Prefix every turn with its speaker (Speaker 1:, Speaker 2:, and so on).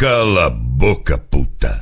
Speaker 1: Cala a boca, puta.